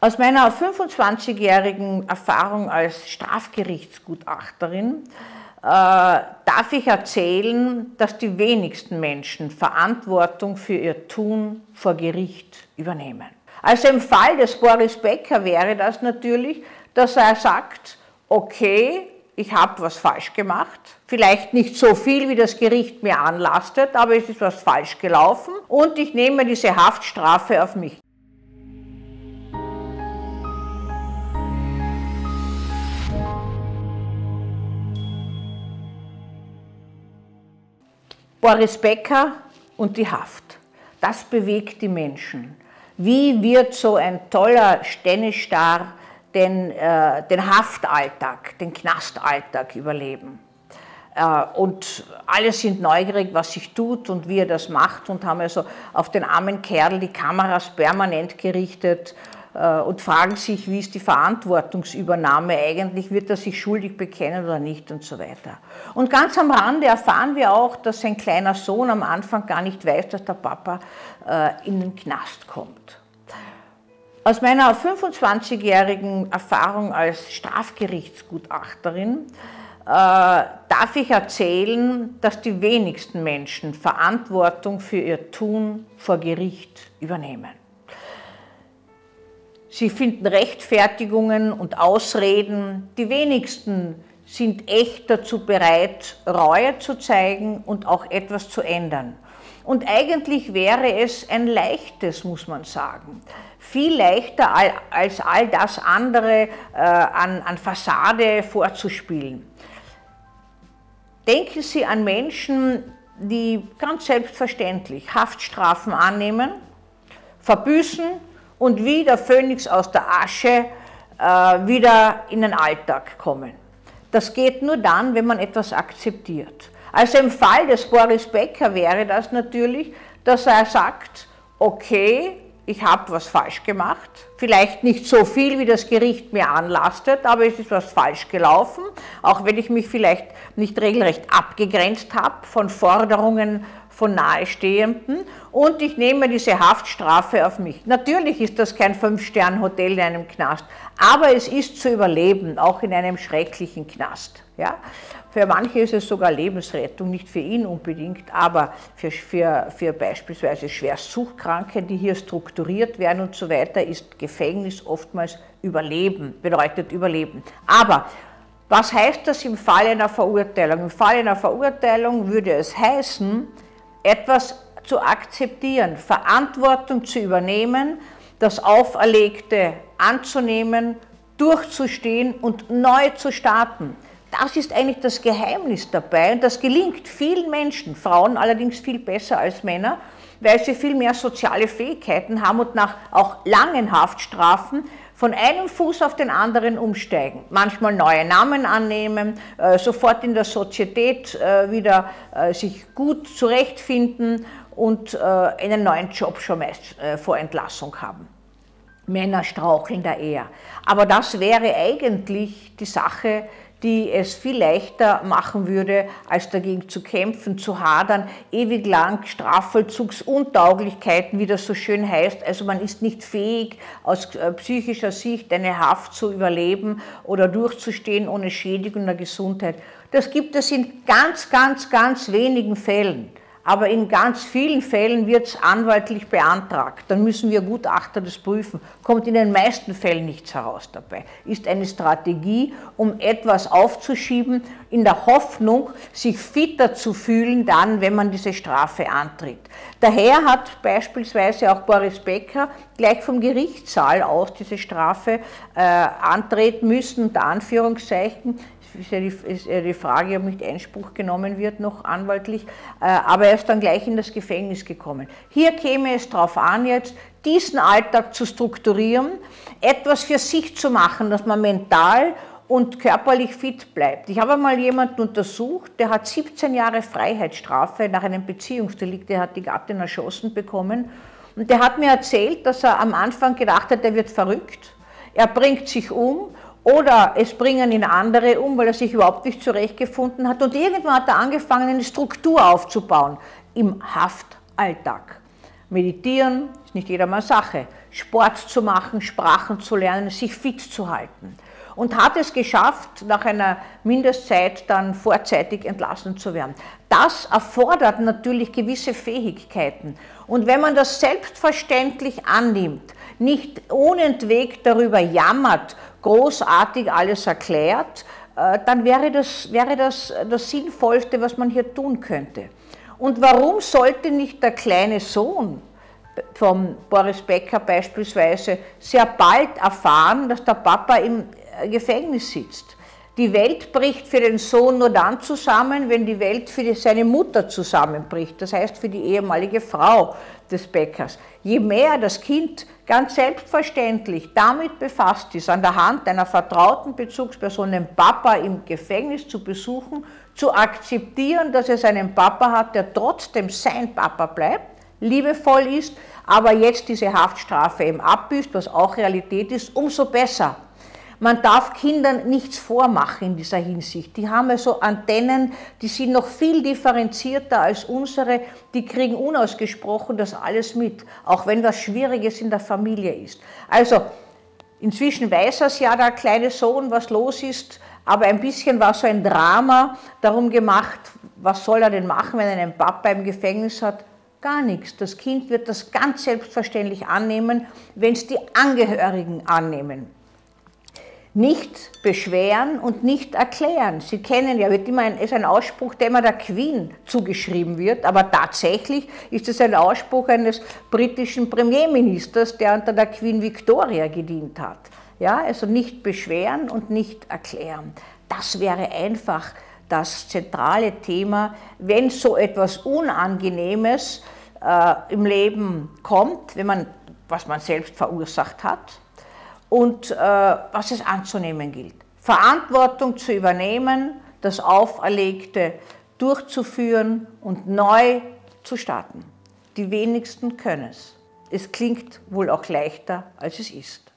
Aus meiner 25-jährigen Erfahrung als Strafgerichtsgutachterin äh, darf ich erzählen, dass die wenigsten Menschen Verantwortung für ihr Tun vor Gericht übernehmen. Also im Fall des Boris Becker wäre das natürlich, dass er sagt, okay, ich habe was falsch gemacht, vielleicht nicht so viel, wie das Gericht mir anlastet, aber es ist was falsch gelaufen und ich nehme diese Haftstrafe auf mich. Boris Becker und die Haft. Das bewegt die Menschen. Wie wird so ein toller Stennestar den, äh, den Haftalltag, den Knastalltag überleben? Äh, und alle sind neugierig, was sich tut und wie er das macht und haben also auf den armen Kerl die Kameras permanent gerichtet und fragen sich, wie ist die Verantwortungsübernahme eigentlich, wird er sich schuldig bekennen oder nicht und so weiter. Und ganz am Rande erfahren wir auch, dass sein kleiner Sohn am Anfang gar nicht weiß, dass der Papa äh, in den Knast kommt. Aus meiner 25-jährigen Erfahrung als Strafgerichtsgutachterin äh, darf ich erzählen, dass die wenigsten Menschen Verantwortung für ihr Tun vor Gericht übernehmen. Sie finden Rechtfertigungen und Ausreden. Die wenigsten sind echt dazu bereit, Reue zu zeigen und auch etwas zu ändern. Und eigentlich wäre es ein leichtes, muss man sagen. Viel leichter als all das andere äh, an, an Fassade vorzuspielen. Denken Sie an Menschen, die ganz selbstverständlich Haftstrafen annehmen, verbüßen und wie der Phönix aus der Asche äh, wieder in den Alltag kommen. Das geht nur dann, wenn man etwas akzeptiert. Also im Fall des Boris Becker wäre das natürlich, dass er sagt, okay, ich habe was falsch gemacht, vielleicht nicht so viel, wie das Gericht mir anlastet, aber es ist was falsch gelaufen, auch wenn ich mich vielleicht nicht regelrecht abgegrenzt habe von Forderungen von Nahestehenden und ich nehme diese Haftstrafe auf mich. Natürlich ist das kein Fünf-Sterne-Hotel in einem Knast, aber es ist zu überleben, auch in einem schrecklichen Knast. Ja? Für manche ist es sogar Lebensrettung, nicht für ihn unbedingt, aber für, für, für beispielsweise schwerst Suchtkranke, die hier strukturiert werden und so weiter, ist Gefängnis oftmals Überleben, bedeutet Überleben. Aber was heißt das im Fall einer Verurteilung? Im Fall einer Verurteilung würde es heißen, etwas zu akzeptieren, Verantwortung zu übernehmen, das Auferlegte anzunehmen, durchzustehen und neu zu starten. Das ist eigentlich das Geheimnis dabei und das gelingt vielen Menschen, Frauen allerdings viel besser als Männer, weil sie viel mehr soziale Fähigkeiten haben und nach auch langen Haftstrafen von einem Fuß auf den anderen umsteigen, manchmal neue Namen annehmen, äh, sofort in der Sozietät äh, wieder äh, sich gut zurechtfinden und einen neuen Job schon meist vor Entlassung haben. Männer straucheln da eher. Aber das wäre eigentlich die Sache, die es viel leichter machen würde, als dagegen zu kämpfen, zu hadern, ewig lang Strafvollzugsuntauglichkeiten, wie das so schön heißt. Also man ist nicht fähig, aus äh, psychischer Sicht eine Haft zu überleben oder durchzustehen ohne Schädigung der Gesundheit. Das gibt es in ganz, ganz, ganz wenigen Fällen aber in ganz vielen Fällen wird es anwaltlich beantragt. Dann müssen wir Gutachter das prüfen. Kommt in den meisten Fällen nichts heraus dabei. Ist eine Strategie, um etwas aufzuschieben, in der Hoffnung, sich fitter zu fühlen, dann, wenn man diese Strafe antritt. Daher hat beispielsweise auch Boris Becker gleich vom Gerichtssaal aus diese Strafe äh, antreten müssen, unter Anführungszeichen ist ja, die, ist ja die Frage, ob nicht Einspruch genommen wird, noch anwaltlich, äh, aber er ist dann gleich in das Gefängnis gekommen. Hier käme es darauf an, jetzt diesen Alltag zu strukturieren, etwas für sich zu machen, dass man mental und körperlich fit bleibt. Ich habe mal jemanden untersucht, der hat 17 Jahre Freiheitsstrafe nach einem Beziehungsdelikt, der hat die Gattin erschossen bekommen. Und der hat mir erzählt, dass er am Anfang gedacht hat, er wird verrückt, er bringt sich um oder es bringen ihn andere um, weil er sich überhaupt nicht zurechtgefunden hat. Und irgendwann hat er angefangen, eine Struktur aufzubauen im Haftalltag. Meditieren ist nicht jedermanns Sache. Sport zu machen, Sprachen zu lernen, sich fit zu halten. Und hat es geschafft, nach einer Mindestzeit dann vorzeitig entlassen zu werden. Das erfordert natürlich gewisse Fähigkeiten. Und wenn man das selbstverständlich annimmt, nicht unentwegt darüber jammert, großartig alles erklärt, äh, dann wäre das, wäre das das Sinnvollste, was man hier tun könnte. Und warum sollte nicht der kleine Sohn von Boris Becker beispielsweise sehr bald erfahren, dass der Papa im äh, Gefängnis sitzt? Die Welt bricht für den Sohn nur dann zusammen, wenn die Welt für seine Mutter zusammenbricht, das heißt für die ehemalige Frau des Bäckers. Je mehr das Kind ganz selbstverständlich damit befasst ist, an der Hand einer vertrauten Bezugsperson den Papa im Gefängnis zu besuchen, zu akzeptieren, dass es einen Papa hat, der trotzdem sein Papa bleibt, liebevoll ist, aber jetzt diese Haftstrafe eben abbüßt, was auch Realität ist, umso besser. Man darf Kindern nichts vormachen in dieser Hinsicht. Die haben also Antennen, die sind noch viel differenzierter als unsere, die kriegen unausgesprochen das alles mit, auch wenn was Schwieriges in der Familie ist. Also, inzwischen weiß es ja der kleine Sohn, was los ist, aber ein bisschen war so ein Drama darum gemacht, was soll er denn machen, wenn er einen Papa im Gefängnis hat? Gar nichts. Das Kind wird das ganz selbstverständlich annehmen, wenn es die Angehörigen annehmen nicht beschweren und nicht erklären. Sie kennen ja, wird immer ein, ist ein Ausspruch, der immer der Queen zugeschrieben wird, aber tatsächlich ist es ein Ausspruch eines britischen Premierministers, der unter der Queen Victoria gedient hat. Ja, also nicht beschweren und nicht erklären. Das wäre einfach das zentrale Thema, wenn so etwas Unangenehmes äh, im Leben kommt, wenn man, was man selbst verursacht hat, und äh, was es anzunehmen gilt. Verantwortung zu übernehmen, das Auferlegte durchzuführen und neu zu starten. Die wenigsten können es. Es klingt wohl auch leichter, als es ist.